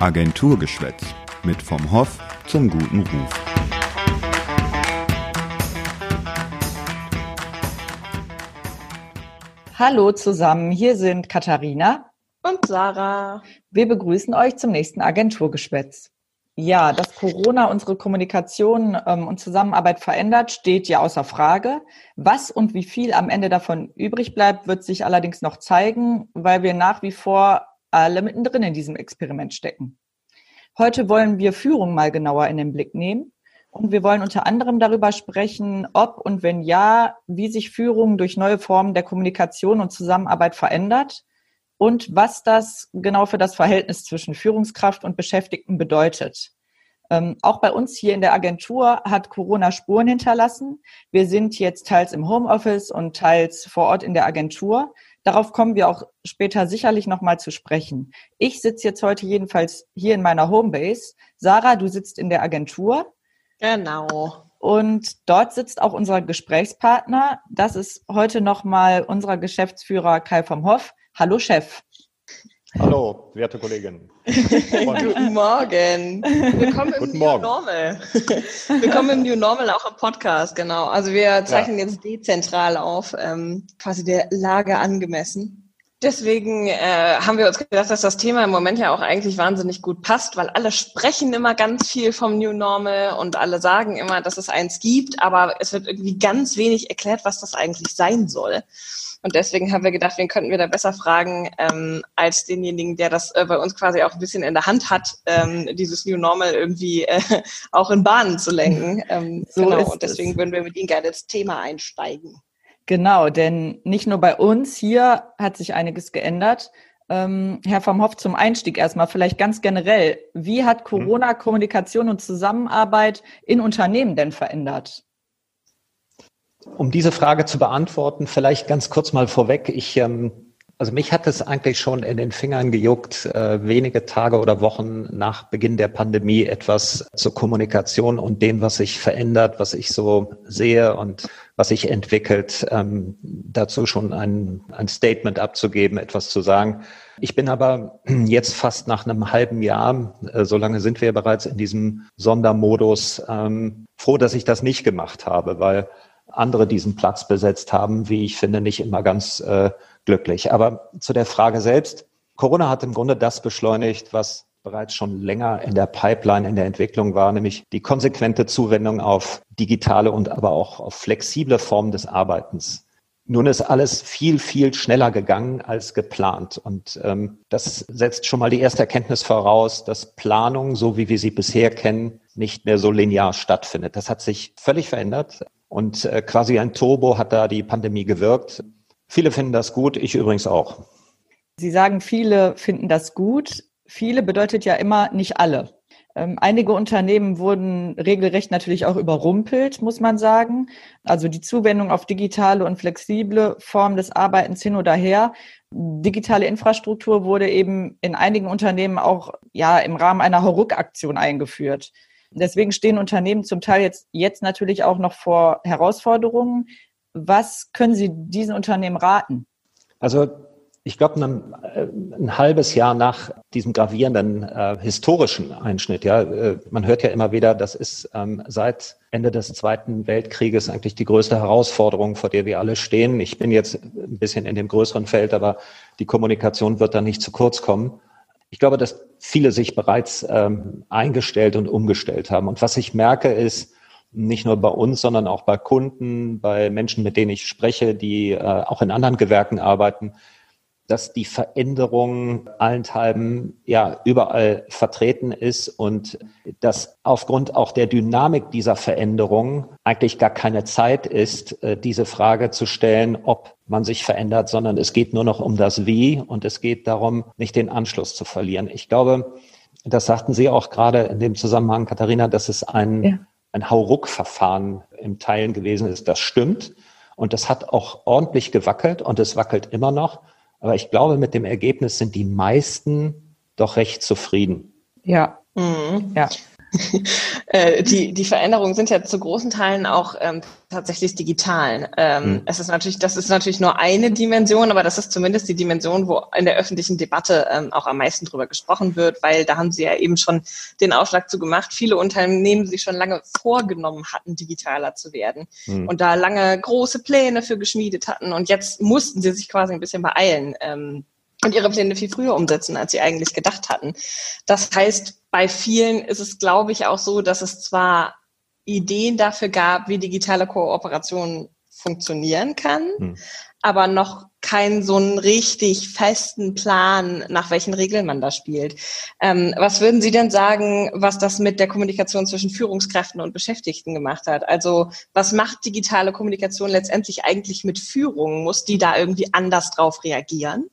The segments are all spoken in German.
Agenturgeschwätz mit vom Hoff zum guten Ruf. Hallo zusammen, hier sind Katharina und Sarah. Wir begrüßen euch zum nächsten Agenturgeschwätz. Ja, dass Corona unsere Kommunikation ähm, und Zusammenarbeit verändert, steht ja außer Frage. Was und wie viel am Ende davon übrig bleibt, wird sich allerdings noch zeigen, weil wir nach wie vor alle mittendrin in diesem Experiment stecken. Heute wollen wir Führung mal genauer in den Blick nehmen. Und wir wollen unter anderem darüber sprechen, ob und wenn ja, wie sich Führung durch neue Formen der Kommunikation und Zusammenarbeit verändert und was das genau für das Verhältnis zwischen Führungskraft und Beschäftigten bedeutet. Ähm, auch bei uns hier in der Agentur hat Corona Spuren hinterlassen. Wir sind jetzt teils im Homeoffice und teils vor Ort in der Agentur. Darauf kommen wir auch später sicherlich nochmal zu sprechen. Ich sitze jetzt heute jedenfalls hier in meiner Homebase. Sarah, du sitzt in der Agentur. Genau. Und dort sitzt auch unser Gesprächspartner. Das ist heute nochmal unser Geschäftsführer Kai vom Hoff. Hallo Chef. Hallo, werte Kollegin. Guten Morgen. Willkommen im Guten New Morgen. Normal. Willkommen im New Normal, auch im Podcast, genau. Also wir zeichnen ja. jetzt dezentral auf, ähm, quasi der Lage angemessen. Deswegen äh, haben wir uns gedacht, dass das Thema im Moment ja auch eigentlich wahnsinnig gut passt, weil alle sprechen immer ganz viel vom New Normal und alle sagen immer, dass es eins gibt, aber es wird irgendwie ganz wenig erklärt, was das eigentlich sein soll. Und deswegen haben wir gedacht, wen könnten wir da besser fragen, ähm, als denjenigen, der das äh, bei uns quasi auch ein bisschen in der Hand hat, ähm, dieses New Normal irgendwie äh, auch in Bahnen zu lenken. Ähm, so genau. Und deswegen es. würden wir mit Ihnen gerne ins Thema einsteigen. Genau, denn nicht nur bei uns hier hat sich einiges geändert. Ähm, Herr vom Hoff, zum Einstieg erstmal vielleicht ganz generell. Wie hat Corona Kommunikation und Zusammenarbeit in Unternehmen denn verändert? Um diese Frage zu beantworten, vielleicht ganz kurz mal vorweg. Ich, ähm, also mich hat es eigentlich schon in den Fingern gejuckt, äh, wenige Tage oder Wochen nach Beginn der Pandemie etwas zur Kommunikation und dem, was sich verändert, was ich so sehe und was sich entwickelt, ähm, dazu schon ein, ein Statement abzugeben, etwas zu sagen. Ich bin aber jetzt fast nach einem halben Jahr, äh, so lange sind wir bereits in diesem Sondermodus, ähm, froh, dass ich das nicht gemacht habe, weil andere diesen Platz besetzt haben, wie ich finde, nicht immer ganz äh, glücklich. Aber zu der Frage selbst. Corona hat im Grunde das beschleunigt, was bereits schon länger in der Pipeline, in der Entwicklung war, nämlich die konsequente Zuwendung auf digitale und aber auch auf flexible Formen des Arbeitens. Nun ist alles viel, viel schneller gegangen als geplant. Und ähm, das setzt schon mal die erste Erkenntnis voraus, dass Planung, so wie wir sie bisher kennen, nicht mehr so linear stattfindet. Das hat sich völlig verändert. Und äh, quasi ein Turbo hat da die Pandemie gewirkt. Viele finden das gut, ich übrigens auch. Sie sagen, viele finden das gut. Viele bedeutet ja immer nicht alle. Ähm, einige Unternehmen wurden regelrecht natürlich auch überrumpelt, muss man sagen. Also die Zuwendung auf digitale und flexible Formen des Arbeitens hin oder her. Digitale Infrastruktur wurde eben in einigen Unternehmen auch ja im Rahmen einer Hauruck-Aktion eingeführt. Deswegen stehen Unternehmen zum Teil jetzt, jetzt natürlich auch noch vor Herausforderungen. Was können Sie diesen Unternehmen raten? Also ich glaube, ein, äh, ein, halbes Jahr nach diesem gravierenden äh, historischen Einschnitt, ja, äh, man hört ja immer wieder, das ist ähm, seit Ende des Zweiten Weltkrieges eigentlich die größte Herausforderung, vor der wir alle stehen. Ich bin jetzt ein bisschen in dem größeren Feld, aber die Kommunikation wird da nicht zu kurz kommen. Ich glaube, dass viele sich bereits ähm, eingestellt und umgestellt haben. Und was ich merke, ist, nicht nur bei uns, sondern auch bei Kunden, bei Menschen, mit denen ich spreche, die äh, auch in anderen Gewerken arbeiten, dass die Veränderung allenthalben ja überall vertreten ist und dass aufgrund auch der Dynamik dieser Veränderung eigentlich gar keine Zeit ist, äh, diese Frage zu stellen, ob man sich verändert, sondern es geht nur noch um das Wie und es geht darum, nicht den Anschluss zu verlieren. Ich glaube, das sagten Sie auch gerade in dem Zusammenhang, Katharina, dass es ein, ja. Ein Hauruck-Verfahren im Teilen gewesen ist. Das stimmt. Und das hat auch ordentlich gewackelt und es wackelt immer noch. Aber ich glaube, mit dem Ergebnis sind die meisten doch recht zufrieden. Ja. Mhm. Ja. Äh, die, die Veränderungen sind ja zu großen Teilen auch ähm, tatsächlich digital. Ähm, mhm. Es ist natürlich, das ist natürlich nur eine Dimension, aber das ist zumindest die Dimension, wo in der öffentlichen Debatte ähm, auch am meisten drüber gesprochen wird, weil da haben Sie ja eben schon den Aufschlag zu gemacht. Viele Unternehmen sich schon lange vorgenommen hatten, digitaler zu werden mhm. und da lange große Pläne für geschmiedet hatten und jetzt mussten sie sich quasi ein bisschen beeilen. Ähm, und ihre Pläne viel früher umsetzen, als sie eigentlich gedacht hatten. Das heißt, bei vielen ist es, glaube ich, auch so, dass es zwar Ideen dafür gab, wie digitale Kooperation funktionieren kann, hm. aber noch keinen so einen richtig festen Plan, nach welchen Regeln man da spielt. Ähm, was würden Sie denn sagen, was das mit der Kommunikation zwischen Führungskräften und Beschäftigten gemacht hat? Also was macht digitale Kommunikation letztendlich eigentlich mit Führung? Muss die da irgendwie anders drauf reagieren?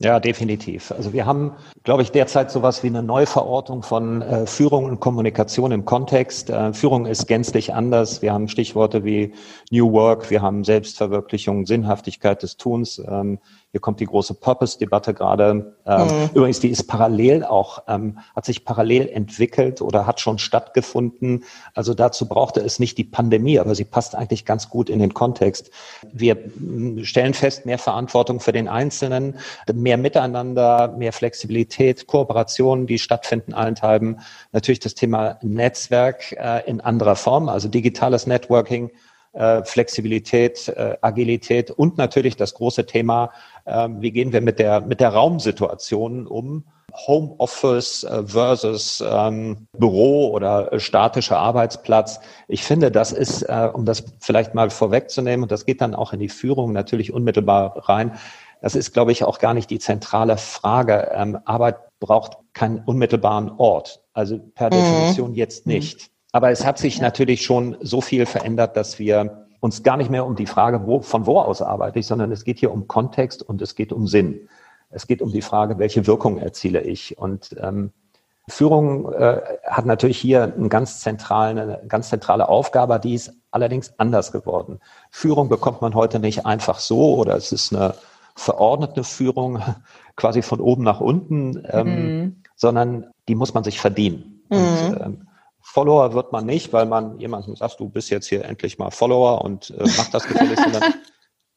Ja, definitiv. Also wir haben, glaube ich, derzeit sowas wie eine Neuverortung von äh, Führung und Kommunikation im Kontext. Äh, Führung ist gänzlich anders. Wir haben Stichworte wie New Work, wir haben Selbstverwirklichung, Sinnhaftigkeit des Tuns. Ähm, hier kommt die große Purpose-Debatte gerade. Ähm, mhm. Übrigens, die ist parallel auch, ähm, hat sich parallel entwickelt oder hat schon stattgefunden. Also dazu brauchte es nicht die Pandemie, aber sie passt eigentlich ganz gut in den Kontext. Wir stellen fest, mehr Verantwortung für den Einzelnen, mehr Miteinander, mehr Flexibilität, Kooperationen, die stattfinden allenthalben. Natürlich das Thema Netzwerk äh, in anderer Form, also digitales Networking Flexibilität, äh, Agilität und natürlich das große Thema, äh, wie gehen wir mit der, mit der Raumsituation um? Homeoffice äh, versus ähm, Büro oder statischer Arbeitsplatz. Ich finde, das ist, äh, um das vielleicht mal vorwegzunehmen, und das geht dann auch in die Führung natürlich unmittelbar rein, das ist, glaube ich, auch gar nicht die zentrale Frage. Ähm, Arbeit braucht keinen unmittelbaren Ort, also per mhm. Definition jetzt nicht. Aber es hat sich natürlich schon so viel verändert, dass wir uns gar nicht mehr um die Frage, wo, von wo aus arbeite ich, sondern es geht hier um Kontext und es geht um Sinn. Es geht um die Frage, welche Wirkung erziele ich. Und ähm, Führung äh, hat natürlich hier einen ganz zentralen, eine ganz zentrale Aufgabe, die ist allerdings anders geworden. Führung bekommt man heute nicht einfach so oder es ist eine verordnete Führung quasi von oben nach unten, ähm, mhm. sondern die muss man sich verdienen. Mhm. Und, ähm, Follower wird man nicht, weil man jemandem sagt, du bist jetzt hier endlich mal Follower und äh, mach das gefälligst, sondern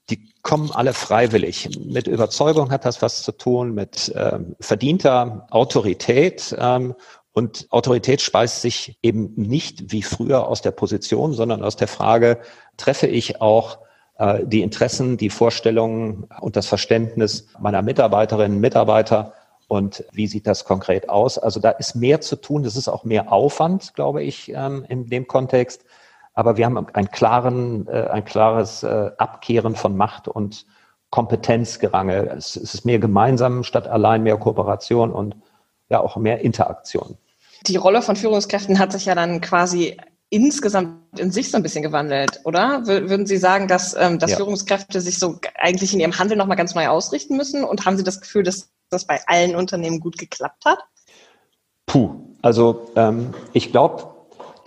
die kommen alle freiwillig. Mit Überzeugung hat das was zu tun, mit ähm, verdienter Autorität. Ähm, und Autorität speist sich eben nicht wie früher aus der Position, sondern aus der Frage, treffe ich auch äh, die Interessen, die Vorstellungen und das Verständnis meiner Mitarbeiterinnen und Mitarbeiter und wie sieht das konkret aus? Also da ist mehr zu tun. Das ist auch mehr Aufwand, glaube ich, ähm, in dem Kontext. Aber wir haben ein, klaren, äh, ein klares äh, Abkehren von Macht und Kompetenzgerange. Es, es ist mehr gemeinsam statt allein mehr Kooperation und ja auch mehr Interaktion. Die Rolle von Führungskräften hat sich ja dann quasi insgesamt in sich so ein bisschen gewandelt, oder? Würden Sie sagen, dass, ähm, dass ja. Führungskräfte sich so eigentlich in ihrem Handeln nochmal ganz neu ausrichten müssen? Und haben Sie das Gefühl, dass das bei allen Unternehmen gut geklappt hat? Puh, also ähm, ich glaube,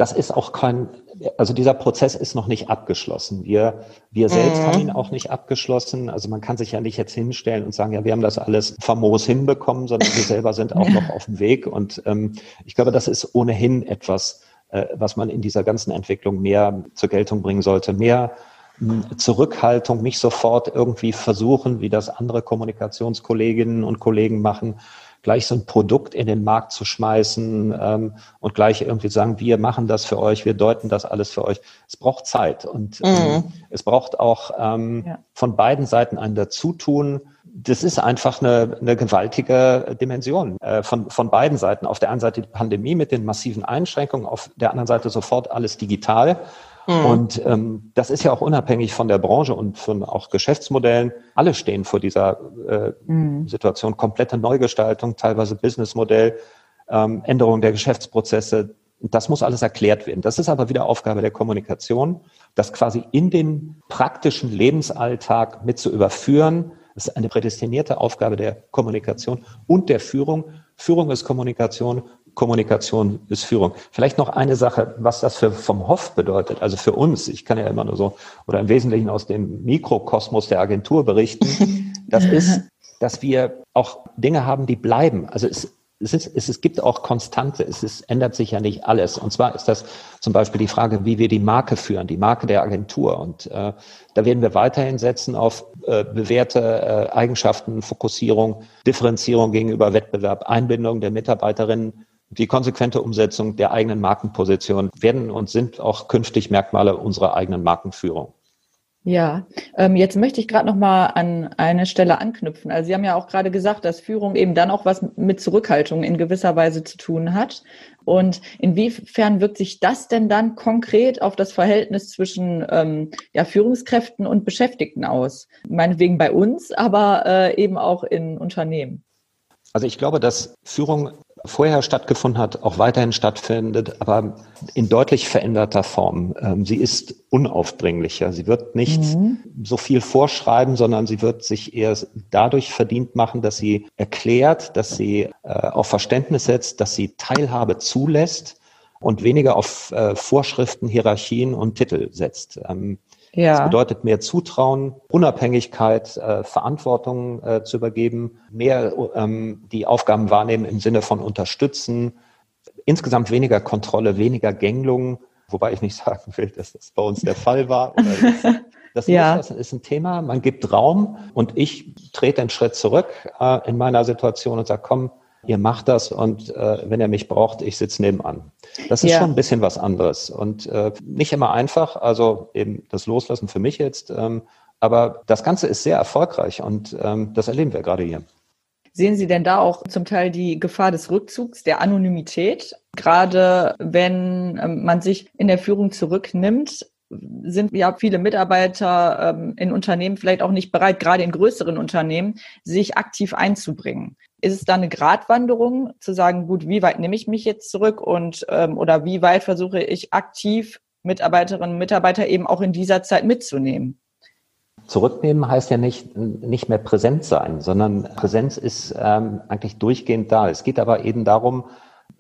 das ist auch kein, also dieser Prozess ist noch nicht abgeschlossen. Wir, wir selbst mhm. haben ihn auch nicht abgeschlossen. Also man kann sich ja nicht jetzt hinstellen und sagen, ja, wir haben das alles famos hinbekommen, sondern wir selber sind auch noch auf dem Weg. Und ähm, ich glaube, das ist ohnehin etwas, äh, was man in dieser ganzen Entwicklung mehr zur Geltung bringen sollte. Mehr Zurückhaltung, nicht sofort irgendwie versuchen, wie das andere Kommunikationskolleginnen und Kollegen machen, gleich so ein Produkt in den Markt zu schmeißen ähm, und gleich irgendwie sagen, wir machen das für euch, wir deuten das alles für euch. Es braucht Zeit und ähm, mhm. es braucht auch ähm, ja. von beiden Seiten ein Dazutun. Das ist einfach eine, eine gewaltige Dimension äh, von, von beiden Seiten. Auf der einen Seite die Pandemie mit den massiven Einschränkungen, auf der anderen Seite sofort alles digital. Mhm. Und ähm, das ist ja auch unabhängig von der Branche und von auch Geschäftsmodellen. Alle stehen vor dieser äh, mhm. Situation. Komplette Neugestaltung, teilweise Businessmodell, ähm, Änderung der Geschäftsprozesse. Das muss alles erklärt werden. Das ist aber wieder Aufgabe der Kommunikation, das quasi in den praktischen Lebensalltag mit zu überführen. Das ist eine prädestinierte Aufgabe der Kommunikation und der Führung. Führung ist Kommunikation, Kommunikation ist Führung. Vielleicht noch eine Sache, was das für vom Hof bedeutet, also für uns. Ich kann ja immer nur so oder im Wesentlichen aus dem Mikrokosmos der Agentur berichten. Das ist, dass wir auch Dinge haben, die bleiben. Also es es, ist, es, es gibt auch Konstante, es ist, ändert sich ja nicht alles. Und zwar ist das zum Beispiel die Frage, wie wir die Marke führen, die Marke der Agentur. Und äh, da werden wir weiterhin setzen auf äh, bewährte äh, Eigenschaften, Fokussierung, Differenzierung gegenüber Wettbewerb, Einbindung der Mitarbeiterinnen die konsequente Umsetzung der eigenen Markenposition werden und sind auch künftig Merkmale unserer eigenen Markenführung. Ja, ähm, jetzt möchte ich gerade noch mal an eine Stelle anknüpfen. Also Sie haben ja auch gerade gesagt, dass Führung eben dann auch was mit Zurückhaltung in gewisser Weise zu tun hat. Und inwiefern wirkt sich das denn dann konkret auf das Verhältnis zwischen ähm, ja, Führungskräften und Beschäftigten aus? Meinetwegen bei uns, aber äh, eben auch in Unternehmen. Also ich glaube, dass Führung vorher stattgefunden hat, auch weiterhin stattfindet, aber in deutlich veränderter Form. Ähm, sie ist unaufdringlicher. Sie wird nicht mhm. so viel vorschreiben, sondern sie wird sich eher dadurch verdient machen, dass sie erklärt, dass sie äh, auf Verständnis setzt, dass sie Teilhabe zulässt und weniger auf äh, Vorschriften, Hierarchien und Titel setzt. Ja. Das bedeutet mehr Zutrauen, Unabhängigkeit, äh, Verantwortung äh, zu übergeben, mehr ähm, die Aufgaben wahrnehmen im Sinne von unterstützen, insgesamt weniger Kontrolle, weniger Gängelung, wobei ich nicht sagen will, dass das bei uns der Fall war. Das ja. ist ein Thema, man gibt Raum und ich trete einen Schritt zurück äh, in meiner Situation und sage, komm, ihr macht das und äh, wenn ihr mich braucht, ich sitze nebenan. Das ist ja. schon ein bisschen was anderes und äh, nicht immer einfach, also eben das Loslassen für mich jetzt, ähm, aber das Ganze ist sehr erfolgreich und ähm, das erleben wir gerade hier. Sehen Sie denn da auch zum Teil die Gefahr des Rückzugs, der Anonymität? Gerade wenn ähm, man sich in der Führung zurücknimmt, sind ja viele Mitarbeiter ähm, in Unternehmen vielleicht auch nicht bereit, gerade in größeren Unternehmen, sich aktiv einzubringen. Ist es da eine Gratwanderung, zu sagen, gut, wie weit nehme ich mich jetzt zurück und ähm, oder wie weit versuche ich aktiv Mitarbeiterinnen und Mitarbeiter eben auch in dieser Zeit mitzunehmen? Zurücknehmen heißt ja nicht, nicht mehr präsent sein, sondern Präsenz ist ähm, eigentlich durchgehend da. Es geht aber eben darum,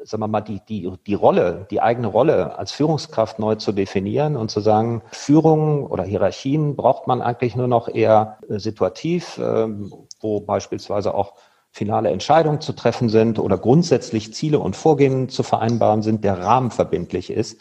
sagen wir mal, die, die, die Rolle, die eigene Rolle als Führungskraft neu zu definieren und zu sagen, Führung oder Hierarchien braucht man eigentlich nur noch eher situativ, ähm, wo beispielsweise auch finale Entscheidungen zu treffen sind oder grundsätzlich Ziele und Vorgehen zu vereinbaren sind, der Rahmen verbindlich ist.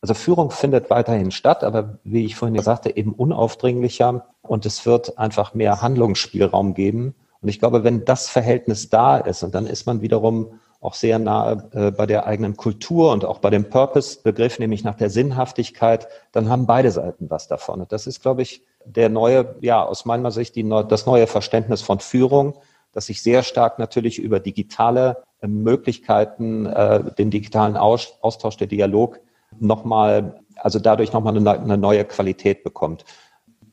Also Führung findet weiterhin statt, aber wie ich vorhin sagte, eben unaufdringlicher und es wird einfach mehr Handlungsspielraum geben. Und ich glaube, wenn das Verhältnis da ist und dann ist man wiederum auch sehr nahe äh, bei der eigenen Kultur und auch bei dem Purpose-Begriff, nämlich nach der Sinnhaftigkeit, dann haben beide Seiten was davon. Und das ist, glaube ich, der neue, ja, aus meiner Sicht die, das neue Verständnis von Führung, das sich sehr stark natürlich über digitale äh, Möglichkeiten, äh, den digitalen Austausch, der Dialog nochmal, also dadurch nochmal eine, eine neue Qualität bekommt.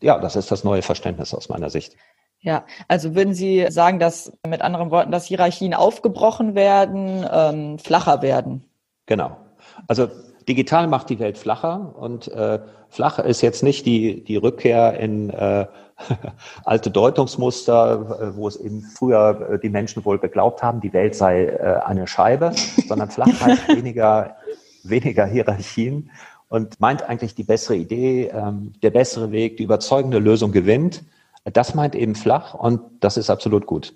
Ja, das ist das neue Verständnis aus meiner Sicht. Ja, also würden Sie sagen, dass mit anderen Worten, dass Hierarchien aufgebrochen werden, ähm, flacher werden? Genau. Also digital macht die Welt flacher und äh, flach ist jetzt nicht die, die Rückkehr in äh, alte Deutungsmuster, äh, wo es eben früher äh, die Menschen wohl geglaubt haben, die Welt sei äh, eine Scheibe, sondern flach heißt weniger, weniger Hierarchien und meint eigentlich die bessere Idee, ähm, der bessere Weg, die überzeugende Lösung gewinnt. Das meint eben flach und das ist absolut gut.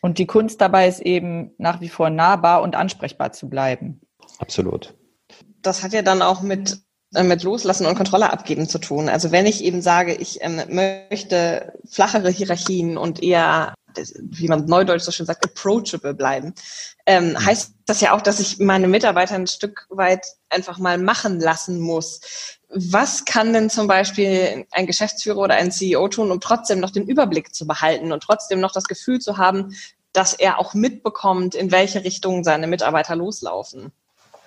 Und die Kunst dabei ist eben nach wie vor nahbar und ansprechbar zu bleiben. Absolut. Das hat ja dann auch mit äh, mit Loslassen und Kontrolle abgeben zu tun. Also wenn ich eben sage, ich ähm, möchte flachere Hierarchien und eher, wie man neudeutsch so schön sagt, approachable bleiben, ähm, heißt das ja auch, dass ich meine Mitarbeiter ein Stück weit einfach mal machen lassen muss. Was kann denn zum Beispiel ein Geschäftsführer oder ein CEO tun, um trotzdem noch den Überblick zu behalten und trotzdem noch das Gefühl zu haben, dass er auch mitbekommt, in welche Richtung seine Mitarbeiter loslaufen?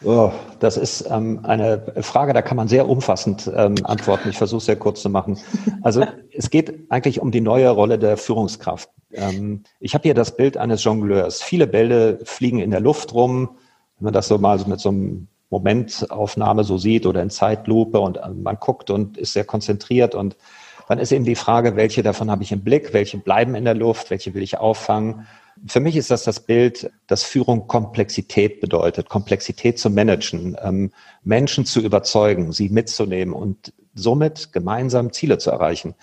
Oh, das ist ähm, eine Frage, da kann man sehr umfassend ähm, antworten. Ich versuche es sehr kurz zu machen. Also es geht eigentlich um die neue Rolle der Führungskraft. Ähm, ich habe hier das Bild eines Jongleurs. Viele Bälle fliegen in der Luft rum. Wenn man das so mal so mit so einem Momentaufnahme so sieht oder in Zeitlupe und äh, man guckt und ist sehr konzentriert und dann ist eben die Frage, welche davon habe ich im Blick, welche bleiben in der Luft, welche will ich auffangen für mich ist das das Bild, dass Führung Komplexität bedeutet, Komplexität zu managen, ähm, Menschen zu überzeugen, sie mitzunehmen und somit gemeinsam Ziele zu erreichen.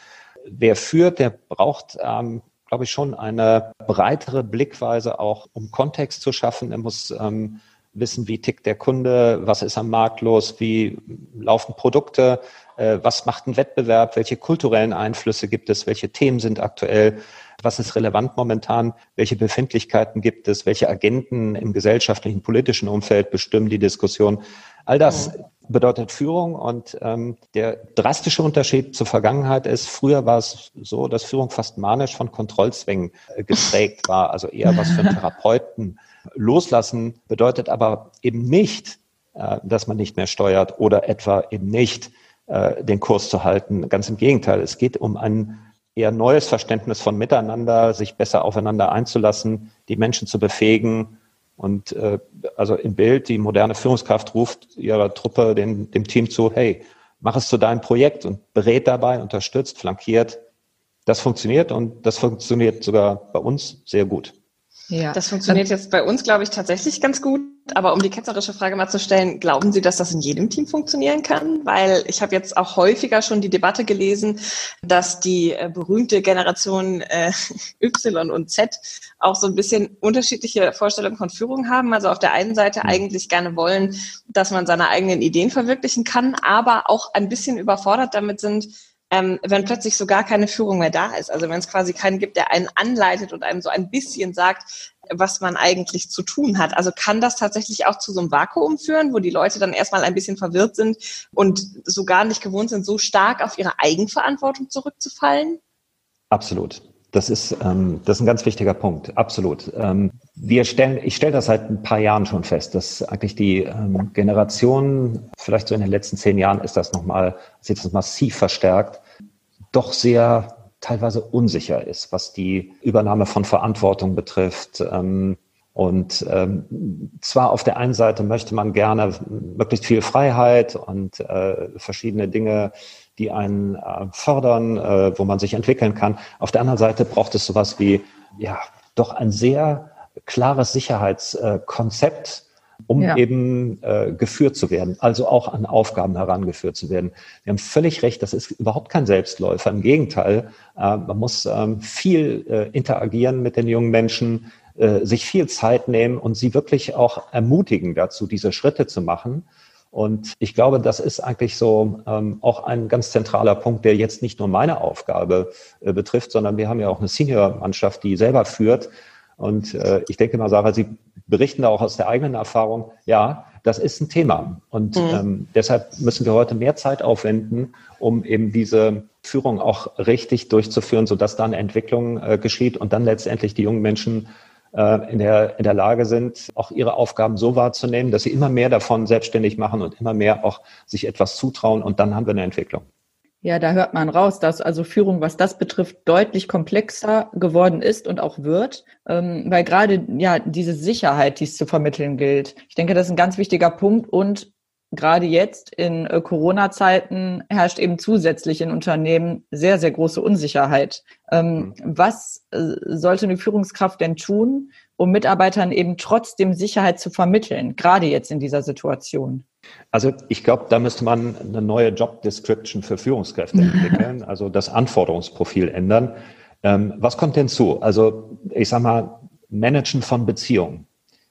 Wer führt, der braucht ähm, glaube ich, schon eine breitere Blickweise auch, um Kontext zu schaffen. Er muss ähm, wissen, wie tickt der Kunde, was ist am Markt los, wie laufen Produkte, äh, was macht ein Wettbewerb, welche kulturellen Einflüsse gibt es, welche Themen sind aktuell, was ist relevant momentan, welche Befindlichkeiten gibt es, welche Agenten im gesellschaftlichen, politischen Umfeld bestimmen die Diskussion. All das bedeutet Führung und ähm, der drastische Unterschied zur Vergangenheit ist, früher war es so, dass Führung fast manisch von Kontrollzwängen äh, geprägt war, also eher was für einen Therapeuten. Loslassen bedeutet aber eben nicht, äh, dass man nicht mehr steuert oder etwa eben nicht äh, den Kurs zu halten. Ganz im Gegenteil, es geht um ein eher neues Verständnis von Miteinander, sich besser aufeinander einzulassen, die Menschen zu befähigen, und äh, also im Bild, die moderne Führungskraft ruft ihrer Truppe, den, dem Team zu, hey, mach es zu deinem Projekt und berät dabei, unterstützt, flankiert. Das funktioniert und das funktioniert sogar bei uns sehr gut. Ja. Das funktioniert jetzt bei uns, glaube ich, tatsächlich ganz gut. Aber um die ketzerische Frage mal zu stellen, glauben Sie, dass das in jedem Team funktionieren kann? Weil ich habe jetzt auch häufiger schon die Debatte gelesen, dass die äh, berühmte Generation äh, Y und Z auch so ein bisschen unterschiedliche Vorstellungen von Führung haben. Also auf der einen Seite mhm. eigentlich gerne wollen, dass man seine eigenen Ideen verwirklichen kann, aber auch ein bisschen überfordert damit sind, ähm, wenn plötzlich so gar keine Führung mehr da ist. Also wenn es quasi keinen gibt, der einen anleitet und einem so ein bisschen sagt, was man eigentlich zu tun hat. Also kann das tatsächlich auch zu so einem Vakuum führen, wo die Leute dann erstmal ein bisschen verwirrt sind und so gar nicht gewohnt sind, so stark auf ihre Eigenverantwortung zurückzufallen? Absolut. Das ist, ähm, das ist ein ganz wichtiger Punkt, absolut. Ähm, wir stellen, ich stelle das seit ein paar Jahren schon fest, dass eigentlich die ähm, Generation, vielleicht so in den letzten zehn Jahren ist das nochmal, ist das massiv verstärkt, doch sehr teilweise unsicher ist, was die Übernahme von Verantwortung betrifft. Ähm, und ähm, zwar auf der einen Seite möchte man gerne möglichst viel Freiheit und äh, verschiedene Dinge die einen äh, fördern, äh, wo man sich entwickeln kann. Auf der anderen Seite braucht es sowas wie, ja, doch ein sehr klares Sicherheitskonzept, um ja. eben äh, geführt zu werden, also auch an Aufgaben herangeführt zu werden. Sie haben völlig recht, das ist überhaupt kein Selbstläufer. Im Gegenteil, äh, man muss ähm, viel äh, interagieren mit den jungen Menschen, äh, sich viel Zeit nehmen und sie wirklich auch ermutigen dazu, diese Schritte zu machen. Und ich glaube, das ist eigentlich so ähm, auch ein ganz zentraler Punkt, der jetzt nicht nur meine Aufgabe äh, betrifft, sondern wir haben ja auch eine Senior-Mannschaft, die selber führt. Und äh, ich denke mal, Sarah, Sie berichten da auch aus der eigenen Erfahrung, ja, das ist ein Thema. Und mhm. ähm, deshalb müssen wir heute mehr Zeit aufwenden, um eben diese Führung auch richtig durchzuführen, sodass dann Entwicklung äh, geschieht und dann letztendlich die jungen Menschen in der, in der Lage sind, auch ihre Aufgaben so wahrzunehmen, dass sie immer mehr davon selbstständig machen und immer mehr auch sich etwas zutrauen und dann haben wir eine Entwicklung. Ja, da hört man raus, dass also Führung, was das betrifft, deutlich komplexer geworden ist und auch wird, ähm, weil gerade ja diese Sicherheit, die es zu vermitteln gilt, ich denke, das ist ein ganz wichtiger Punkt und gerade jetzt in äh, Corona-Zeiten herrscht eben zusätzlich in Unternehmen sehr, sehr große Unsicherheit. Ähm, mhm. Was äh, sollte eine Führungskraft denn tun, um Mitarbeitern eben trotzdem Sicherheit zu vermitteln, gerade jetzt in dieser Situation? Also ich glaube, da müsste man eine neue Job Description für Führungskräfte entwickeln, also das Anforderungsprofil ändern. Ähm, was kommt denn zu? Also ich sage mal, Managen von Beziehungen.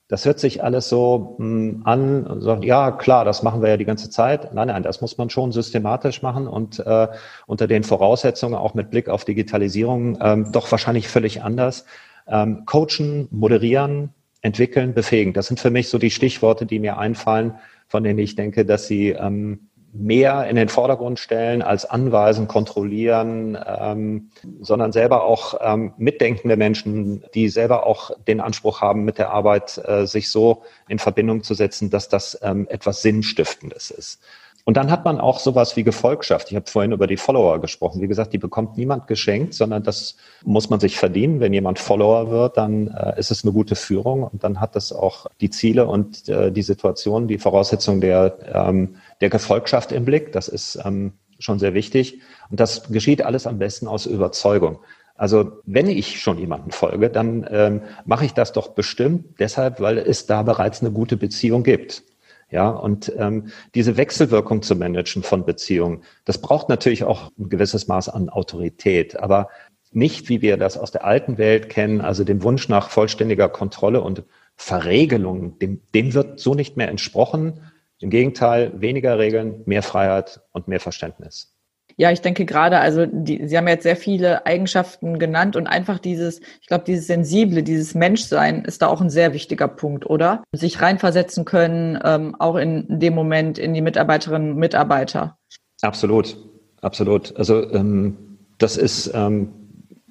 Das hört sich alles so mh, hm, an und ja klar, das machen wir ja die ganze Zeit. Nein, nein, das muss man schon systematisch machen und äh, unter den Voraussetzungen, auch mit Blick auf Digitalisierung, ähm, doch wahrscheinlich völlig anders. Ähm, coachen, moderieren, entwickeln, befähigen. Das sind für mich so die Stichworte, die mir einfallen, von denen ich denke, dass sie ähm, mehr in den Vordergrund stellen als anweisen, kontrollieren, ähm, sondern selber auch ähm, mitdenkende Menschen, die selber auch den Anspruch haben, mit der Arbeit äh, sich so in Verbindung zu setzen, dass das ähm, etwas Sinnstiftendes ist. Und dann hat man auch sowas wie Gefolgschaft. Ich habe vorhin über die Follower gesprochen. Wie gesagt, die bekommt niemand geschenkt, sondern das muss man sich verdienen. Wenn jemand Follower wird, dann äh, ist es eine gute Führung und dann hat das auch die Ziele und äh, die Situation, die Voraussetzungen der, ähm, der Gefolgschaft im Blick. Das ist ähm, schon sehr wichtig. Und das geschieht alles am besten aus Überzeugung. Also wenn ich schon jemanden folge, dann ähm, mache ich das doch bestimmt deshalb, weil es da bereits eine gute Beziehung gibt. Ja, und ähm, diese Wechselwirkung zu managen von Beziehungen, das braucht natürlich auch ein gewisses Maß an Autorität. Aber nicht, wie wir das aus der alten Welt kennen, also dem Wunsch nach vollständiger Kontrolle und Verregelung, dem, dem wird so nicht mehr entsprochen. Im Gegenteil, weniger Regeln, mehr Freiheit und mehr Verständnis. Ja, ich denke gerade, also die, Sie haben jetzt sehr viele Eigenschaften genannt und einfach dieses, ich glaube, dieses Sensible, dieses Menschsein ist da auch ein sehr wichtiger Punkt, oder? Sich reinversetzen können, ähm, auch in dem Moment in die Mitarbeiterinnen und Mitarbeiter. Absolut, absolut. Also ähm, das ist ähm,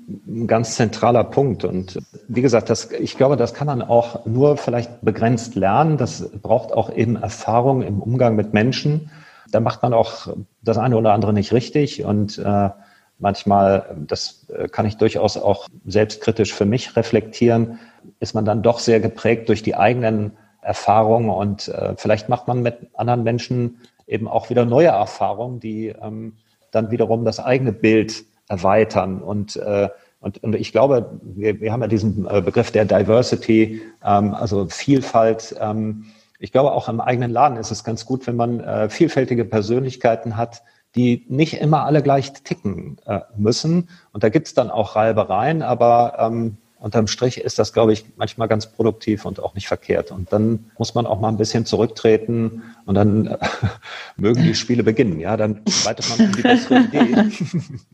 ein ganz zentraler Punkt. Und wie gesagt, das, ich glaube, das kann man auch nur vielleicht begrenzt lernen. Das braucht auch eben Erfahrung im Umgang mit Menschen da macht man auch das eine oder andere nicht richtig und äh, manchmal, das äh, kann ich durchaus auch selbstkritisch für mich reflektieren, ist man dann doch sehr geprägt durch die eigenen Erfahrungen und äh, vielleicht macht man mit anderen Menschen eben auch wieder neue Erfahrungen, die ähm, dann wiederum das eigene Bild erweitern und äh, und, und ich glaube, wir, wir haben ja diesen äh, Begriff der Diversity, ähm, also Vielfalt. Ähm, ich glaube, auch im eigenen Laden ist es ganz gut, wenn man äh, vielfältige Persönlichkeiten hat, die nicht immer alle gleich ticken äh, müssen. Und da gibt es dann auch Reibereien, aber ähm, unterm Strich ist das, glaube ich, manchmal ganz produktiv und auch nicht verkehrt. Und dann muss man auch mal ein bisschen zurücktreten und dann äh, mögen die Spiele beginnen. Ja, dann weitet man die bessere Idee.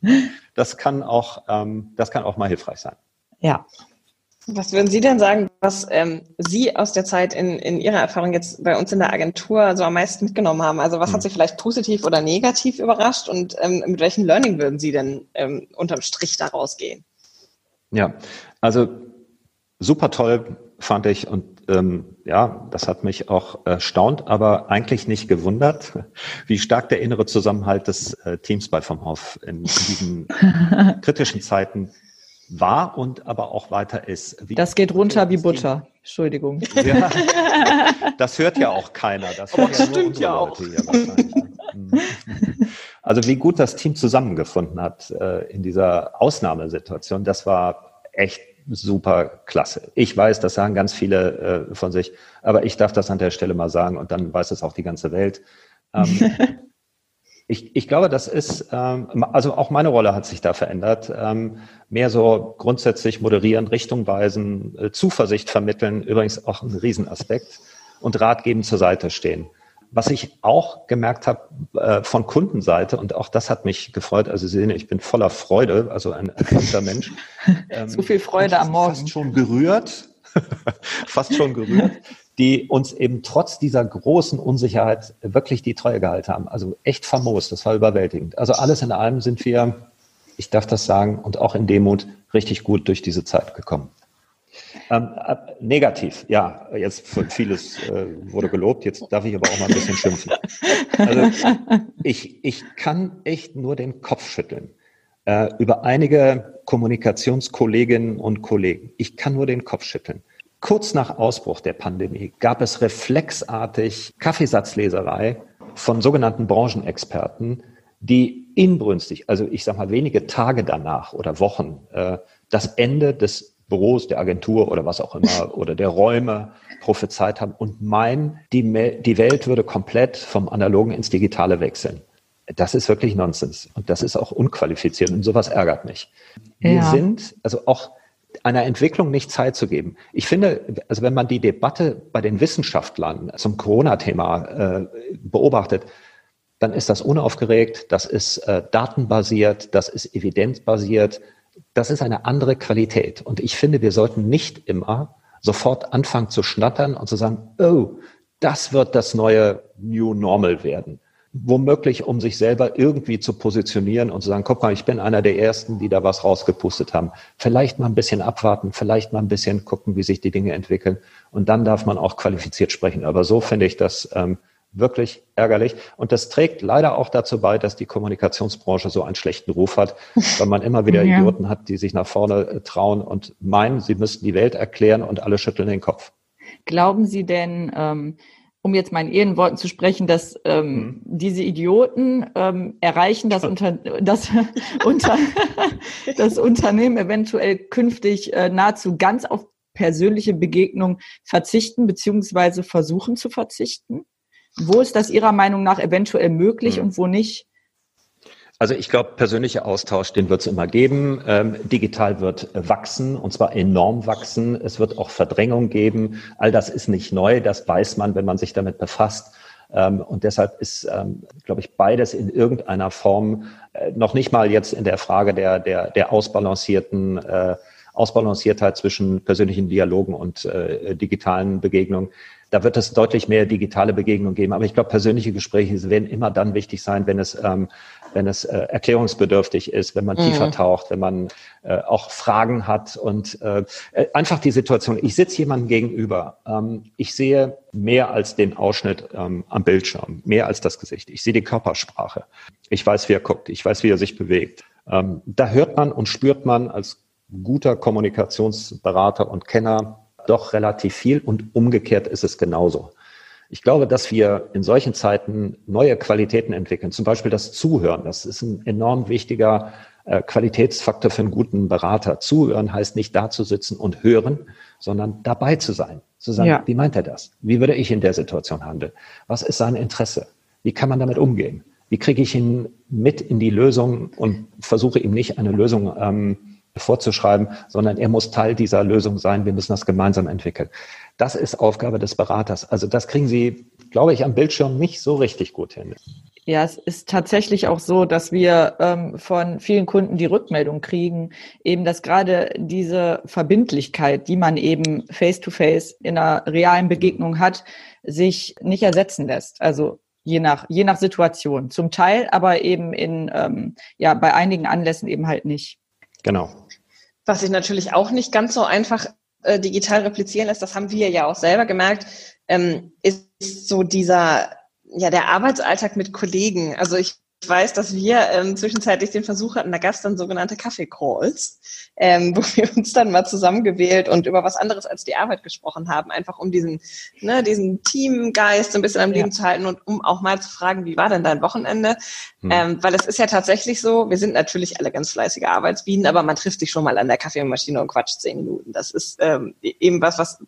das kann auch, ähm, das kann auch mal hilfreich sein. Ja, was würden Sie denn sagen, was ähm, Sie aus der Zeit in, in Ihrer Erfahrung jetzt bei uns in der Agentur so am meisten mitgenommen haben? Also was hm. hat Sie vielleicht positiv oder negativ überrascht und ähm, mit welchem Learning würden Sie denn ähm, unterm Strich daraus gehen? Ja, also super toll fand ich und ähm, ja, das hat mich auch erstaunt, aber eigentlich nicht gewundert, wie stark der innere Zusammenhalt des äh, Teams bei Vom Hof in, in diesen kritischen Zeiten war und aber auch weiter ist. Wie das geht runter wie Butter. Entschuldigung. Ja, das hört ja auch keiner. Das, aber das stimmt ja auch. Mhm. Also wie gut das Team zusammengefunden hat äh, in dieser Ausnahmesituation, das war echt super klasse. Ich weiß, das sagen ganz viele äh, von sich, aber ich darf das an der Stelle mal sagen und dann weiß es auch die ganze Welt. Ähm, ich, ich glaube, das ist, ähm, also auch meine Rolle hat sich da verändert. Ähm, mehr so grundsätzlich moderieren, Richtung weisen, äh, Zuversicht vermitteln, übrigens auch ein Riesenaspekt und Rat geben zur Seite stehen. Was ich auch gemerkt habe äh, von Kundenseite, und auch das hat mich gefreut, also Sie sehen, ich bin voller Freude, also ein erkrankter Mensch. Ähm, so viel Freude am Morgen. Fast schon gerührt, fast schon gerührt die uns eben trotz dieser großen Unsicherheit wirklich die Treue gehalten haben. Also echt famos, das war überwältigend. Also alles in allem sind wir, ich darf das sagen, und auch in Demut richtig gut durch diese Zeit gekommen. Ähm, äh, negativ, ja, jetzt vieles äh, wurde gelobt, jetzt darf ich aber auch mal ein bisschen schimpfen. Also ich, ich kann echt nur den Kopf schütteln äh, über einige Kommunikationskolleginnen und Kollegen. Ich kann nur den Kopf schütteln. Kurz nach Ausbruch der Pandemie gab es reflexartig Kaffeesatzleserei von sogenannten Branchenexperten, die inbrünstig, also ich sage mal wenige Tage danach oder Wochen, äh, das Ende des Büros, der Agentur oder was auch immer oder der Räume prophezeit haben und meinen, die, die Welt würde komplett vom Analogen ins Digitale wechseln. Das ist wirklich Nonsens und das ist auch unqualifiziert und sowas ärgert mich. Wir ja. sind, also auch einer Entwicklung nicht Zeit zu geben. Ich finde, also wenn man die Debatte bei den Wissenschaftlern zum Corona-Thema äh, beobachtet, dann ist das unaufgeregt, das ist äh, datenbasiert, das ist evidenzbasiert, das ist eine andere Qualität. Und ich finde, wir sollten nicht immer sofort anfangen zu schnattern und zu sagen, oh, das wird das neue New Normal werden womöglich um sich selber irgendwie zu positionieren und zu sagen, guck mal, ich bin einer der Ersten, die da was rausgepustet haben. Vielleicht mal ein bisschen abwarten, vielleicht mal ein bisschen gucken, wie sich die Dinge entwickeln. Und dann darf man auch qualifiziert sprechen. Aber so finde ich das ähm, wirklich ärgerlich. Und das trägt leider auch dazu bei, dass die Kommunikationsbranche so einen schlechten Ruf hat, weil man immer wieder ja. Idioten hat, die sich nach vorne äh, trauen und meinen, sie müssten die Welt erklären und alle schütteln den Kopf. Glauben Sie denn, ähm, um jetzt mal in Ihren Worten zu sprechen, dass ähm, mhm. diese Idioten ähm, erreichen, dass, unter, dass unter, das Unternehmen eventuell künftig äh, nahezu ganz auf persönliche Begegnung verzichten beziehungsweise versuchen zu verzichten? Wo ist das Ihrer Meinung nach eventuell möglich mhm. und wo nicht? Also ich glaube, persönlicher Austausch, den wird es immer geben. Ähm, digital wird wachsen und zwar enorm wachsen. Es wird auch Verdrängung geben. All das ist nicht neu, das weiß man, wenn man sich damit befasst. Ähm, und deshalb ist, ähm, glaube ich, beides in irgendeiner Form äh, noch nicht mal jetzt in der Frage der, der, der ausbalancierten äh, Ausbalanciertheit zwischen persönlichen Dialogen und äh, digitalen Begegnungen da wird es deutlich mehr digitale Begegnungen geben. Aber ich glaube, persönliche Gespräche werden immer dann wichtig sein, wenn es, ähm, wenn es äh, erklärungsbedürftig ist, wenn man mhm. tiefer taucht, wenn man äh, auch Fragen hat und äh, äh einfach die Situation. Ich sitze jemandem gegenüber. Ähm, ich sehe mehr als den Ausschnitt ähm, am Bildschirm, mehr als das Gesicht. Ich sehe die Körpersprache. Ich weiß, wie er guckt. Ich weiß, wie er sich bewegt. Ähm, da hört man und spürt man als guter Kommunikationsberater und Kenner doch relativ viel und umgekehrt ist es genauso. Ich glaube, dass wir in solchen Zeiten neue Qualitäten entwickeln, zum Beispiel das Zuhören. Das ist ein enorm wichtiger äh, Qualitätsfaktor für einen guten Berater. Zuhören heißt nicht da zu sitzen und hören, sondern dabei zu sein. Zu sagen, ja. wie meint er das? Wie würde ich in der Situation handeln? Was ist sein Interesse? Wie kann man damit umgehen? Wie kriege ich ihn mit in die Lösung und versuche ihm nicht eine Lösung ähm, vorzuschreiben, sondern er muss Teil dieser Lösung sein. Wir müssen das gemeinsam entwickeln. Das ist Aufgabe des Beraters. Also das kriegen Sie, glaube ich, am Bildschirm nicht so richtig gut hin. Ja, es ist tatsächlich auch so, dass wir ähm, von vielen Kunden die Rückmeldung kriegen, eben dass gerade diese Verbindlichkeit, die man eben face-to-face -face in einer realen Begegnung hat, sich nicht ersetzen lässt. Also je nach, je nach Situation. Zum Teil, aber eben in, ähm, ja, bei einigen Anlässen eben halt nicht. Genau. Was sich natürlich auch nicht ganz so einfach äh, digital replizieren lässt, das haben wir ja auch selber gemerkt, ähm, ist so dieser, ja, der Arbeitsalltag mit Kollegen. Also ich ich weiß, dass wir ähm, zwischenzeitlich den Versuch hatten, da gab es dann sogenannte Kaffee-Calls, ähm, wo wir uns dann mal zusammengewählt und über was anderes als die Arbeit gesprochen haben, einfach um diesen, ne, diesen Teamgeist so ein bisschen am Leben ja. zu halten und um auch mal zu fragen, wie war denn dein Wochenende? Hm. Ähm, weil es ist ja tatsächlich so, wir sind natürlich alle ganz fleißige Arbeitsbienen, aber man trifft sich schon mal an der Kaffeemaschine und quatscht zehn Minuten. Das ist ähm, eben was, was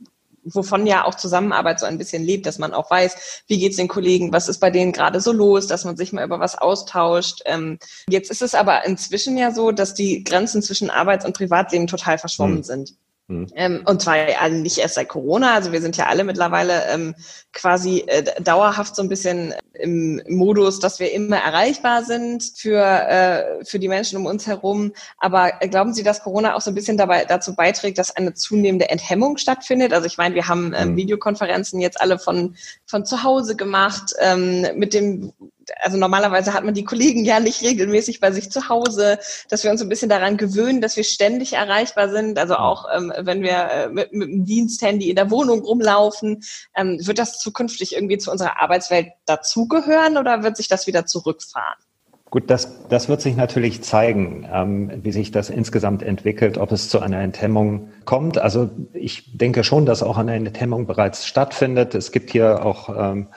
wovon ja auch Zusammenarbeit so ein bisschen lebt, dass man auch weiß, wie geht's den Kollegen, was ist bei denen gerade so los, dass man sich mal über was austauscht. Ähm, jetzt ist es aber inzwischen ja so, dass die Grenzen zwischen Arbeits- und Privatleben total verschwommen mhm. sind. Mhm. Ähm, und zwar ja nicht erst seit Corona, also wir sind ja alle mittlerweile ähm, quasi äh, dauerhaft so ein bisschen im Modus, dass wir immer erreichbar sind für, äh, für die Menschen um uns herum. Aber glauben Sie, dass Corona auch so ein bisschen dabei dazu beiträgt, dass eine zunehmende Enthemmung stattfindet? Also ich meine, wir haben ähm, mhm. Videokonferenzen jetzt alle von, von zu Hause gemacht, ähm, mit dem also normalerweise hat man die Kollegen ja nicht regelmäßig bei sich zu Hause, dass wir uns ein bisschen daran gewöhnen, dass wir ständig erreichbar sind. Also auch ähm, wenn wir äh, mit, mit dem Diensthandy in der Wohnung rumlaufen, ähm, wird das zukünftig irgendwie zu unserer Arbeitswelt dazugehören oder wird sich das wieder zurückfahren? Gut, das, das wird sich natürlich zeigen, ähm, wie sich das insgesamt entwickelt, ob es zu einer Enthemmung kommt. Also ich denke schon, dass auch eine Enthemmung bereits stattfindet. Es gibt hier auch ähm,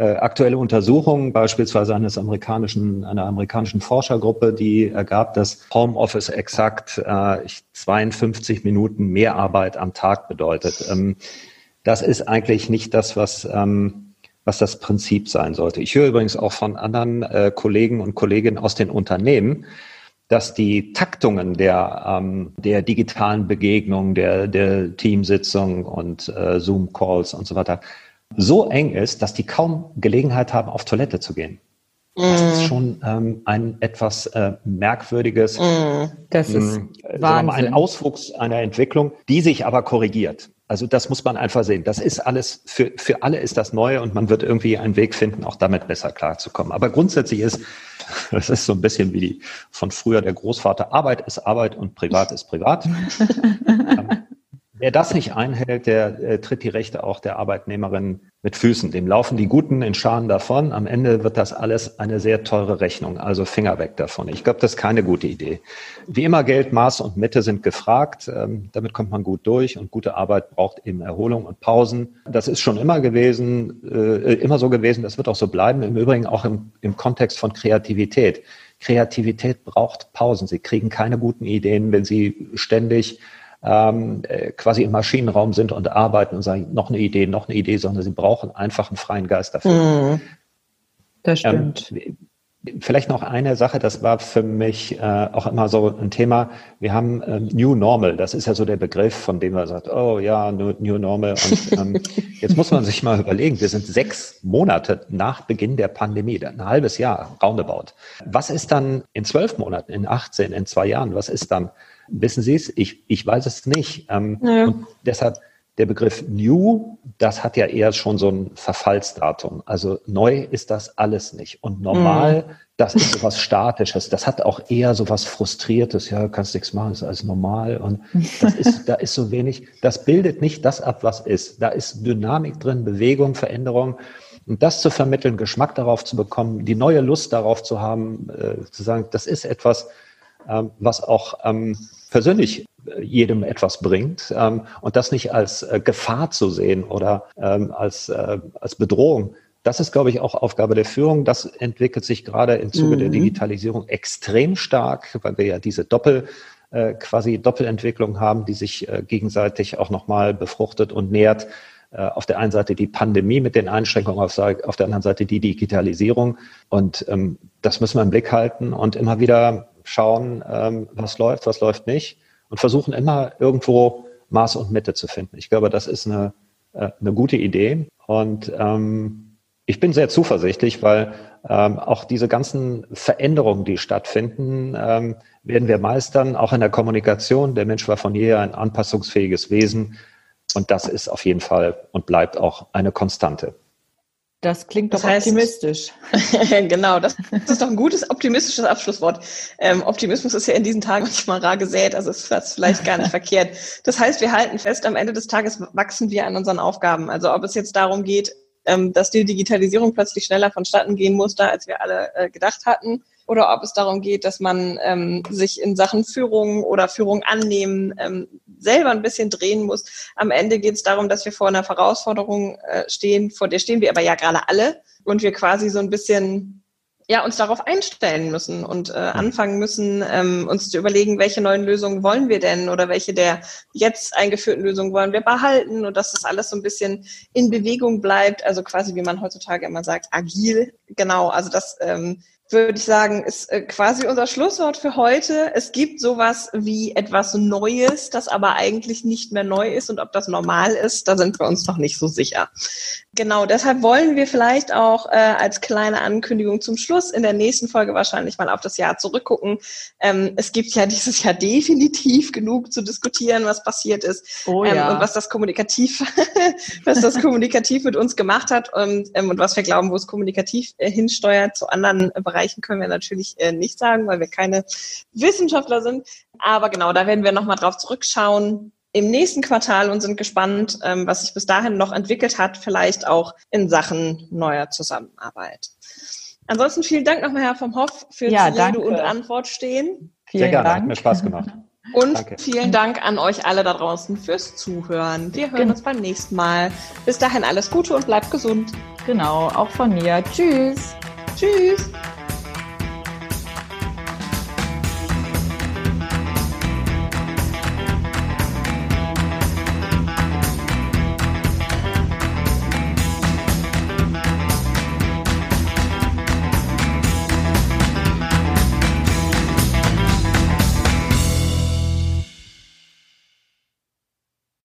äh, aktuelle Untersuchungen, beispielsweise eines amerikanischen, einer amerikanischen Forschergruppe, die ergab, dass Homeoffice exakt äh, 52 Minuten mehr Arbeit am Tag bedeutet. Ähm, das ist eigentlich nicht das, was, ähm, was das Prinzip sein sollte. Ich höre übrigens auch von anderen äh, Kollegen und Kolleginnen aus den Unternehmen, dass die Taktungen der, ähm, der digitalen Begegnung, der, der Teamsitzung und äh, Zoom-Calls und so weiter so eng ist, dass die kaum Gelegenheit haben, auf Toilette zu gehen. Das ist mm. schon ähm, ein etwas äh, merkwürdiges, mm. das ist ähm, mal, ein Auswuchs einer Entwicklung, die sich aber korrigiert. Also das muss man einfach sehen. Das ist alles, für, für alle ist das neu und man wird irgendwie einen Weg finden, auch damit besser klarzukommen. Aber grundsätzlich ist, das ist so ein bisschen wie die von früher der Großvater, Arbeit ist Arbeit und Privat ist Privat. Wer das nicht einhält, der äh, tritt die Rechte auch der Arbeitnehmerin mit Füßen. Dem laufen die Guten in Scharen davon. Am Ende wird das alles eine sehr teure Rechnung. Also Finger weg davon. Ich glaube, das ist keine gute Idee. Wie immer Geld, Maß und Mitte sind gefragt. Ähm, damit kommt man gut durch und gute Arbeit braucht eben Erholung und Pausen. Das ist schon immer gewesen, äh, immer so gewesen. Das wird auch so bleiben. Im Übrigen auch im, im Kontext von Kreativität. Kreativität braucht Pausen. Sie kriegen keine guten Ideen, wenn Sie ständig ähm, äh, quasi im Maschinenraum sind und arbeiten und sagen, noch eine Idee, noch eine Idee, sondern sie brauchen einfach einen freien Geist dafür. Mhm. Das stimmt. Ähm, Vielleicht noch eine Sache, das war für mich äh, auch immer so ein Thema. Wir haben ähm, New Normal, das ist ja so der Begriff, von dem man sagt, oh ja, New Normal. Und ähm, jetzt muss man sich mal überlegen, wir sind sechs Monate nach Beginn der Pandemie, ein halbes Jahr, roundabout. Was ist dann in zwölf Monaten, in 18, in zwei Jahren, was ist dann? Wissen Sie es? Ich, ich weiß es nicht. Ähm, ja. Und deshalb der Begriff New, das hat ja eher schon so ein Verfallsdatum. Also neu ist das alles nicht. Und normal, mm. das ist so was Statisches. Das hat auch eher so was Frustriertes. Ja, kannst nichts machen, ist alles normal. Und das ist, da ist so wenig, das bildet nicht das ab, was ist. Da ist Dynamik drin, Bewegung, Veränderung. Und das zu vermitteln, Geschmack darauf zu bekommen, die neue Lust darauf zu haben, äh, zu sagen, das ist etwas, was auch ähm, persönlich jedem etwas bringt ähm, und das nicht als äh, Gefahr zu sehen oder ähm, als, äh, als Bedrohung. Das ist, glaube ich, auch Aufgabe der Führung. Das entwickelt sich gerade im Zuge mhm. der Digitalisierung extrem stark, weil wir ja diese Doppel, äh, quasi Doppelentwicklung haben, die sich äh, gegenseitig auch nochmal befruchtet und nährt. Äh, auf der einen Seite die Pandemie mit den Einschränkungen, auf, auf der anderen Seite die Digitalisierung. Und ähm, das müssen wir im Blick halten und immer wieder schauen, ähm, was läuft, was läuft nicht und versuchen immer irgendwo Maß und Mitte zu finden. Ich glaube, das ist eine, äh, eine gute Idee und ähm, ich bin sehr zuversichtlich, weil ähm, auch diese ganzen Veränderungen, die stattfinden, ähm, werden wir meistern, auch in der Kommunikation. Der Mensch war von jeher ein anpassungsfähiges Wesen und das ist auf jeden Fall und bleibt auch eine Konstante. Das klingt doch das heißt, optimistisch. genau, das, das, ist doch ein gutes optimistisches Abschlusswort. Ähm, Optimismus ist ja in diesen Tagen manchmal rar gesät, also ist das vielleicht gar nicht verkehrt. Das heißt, wir halten fest, am Ende des Tages wachsen wir an unseren Aufgaben. Also ob es jetzt darum geht, ähm, dass die Digitalisierung plötzlich schneller vonstatten gehen musste, als wir alle äh, gedacht hatten, oder ob es darum geht, dass man ähm, sich in Sachen Führung oder Führung annehmen ähm, selber ein bisschen drehen muss. Am Ende geht es darum, dass wir vor einer Herausforderung äh, stehen, vor der stehen wir aber ja gerade alle und wir quasi so ein bisschen ja, uns darauf einstellen müssen und äh, anfangen müssen, ähm, uns zu überlegen, welche neuen Lösungen wollen wir denn oder welche der jetzt eingeführten Lösungen wollen wir behalten und dass das alles so ein bisschen in Bewegung bleibt, also quasi, wie man heutzutage immer sagt, agil. Genau, also das ähm, würde ich sagen, ist äh, quasi unser Schlusswort für heute. Es gibt sowas wie etwas Neues, das aber eigentlich nicht mehr neu ist und ob das normal ist, da sind wir uns noch nicht so sicher. Genau, deshalb wollen wir vielleicht auch äh, als kleine Ankündigung zum Schluss in der nächsten Folge wahrscheinlich mal auf das Jahr zurückgucken. Ähm, es gibt ja dieses Jahr definitiv genug zu diskutieren, was passiert ist oh, ähm, ja. und was das kommunikativ, was das kommunikativ mit uns gemacht hat und, ähm, und was wir glauben, wo es kommunikativ äh, hinsteuert zu anderen Bereichen Bereichen können wir natürlich äh, nicht sagen, weil wir keine Wissenschaftler sind. Aber genau, da werden wir nochmal drauf zurückschauen im nächsten Quartal und sind gespannt, ähm, was sich bis dahin noch entwickelt hat, vielleicht auch in Sachen neuer Zusammenarbeit. Ansonsten vielen Dank nochmal, Herr vom Hoff, für ja, Rede danke. und Antwort stehen. Vielen Sehr gerne, Dank. hat mir Spaß gemacht. Und Danke. vielen Dank an euch alle da draußen fürs Zuhören. Wir hören genau. uns beim nächsten Mal. Bis dahin alles Gute und bleibt gesund. Genau, auch von mir. Tschüss. Tschüss.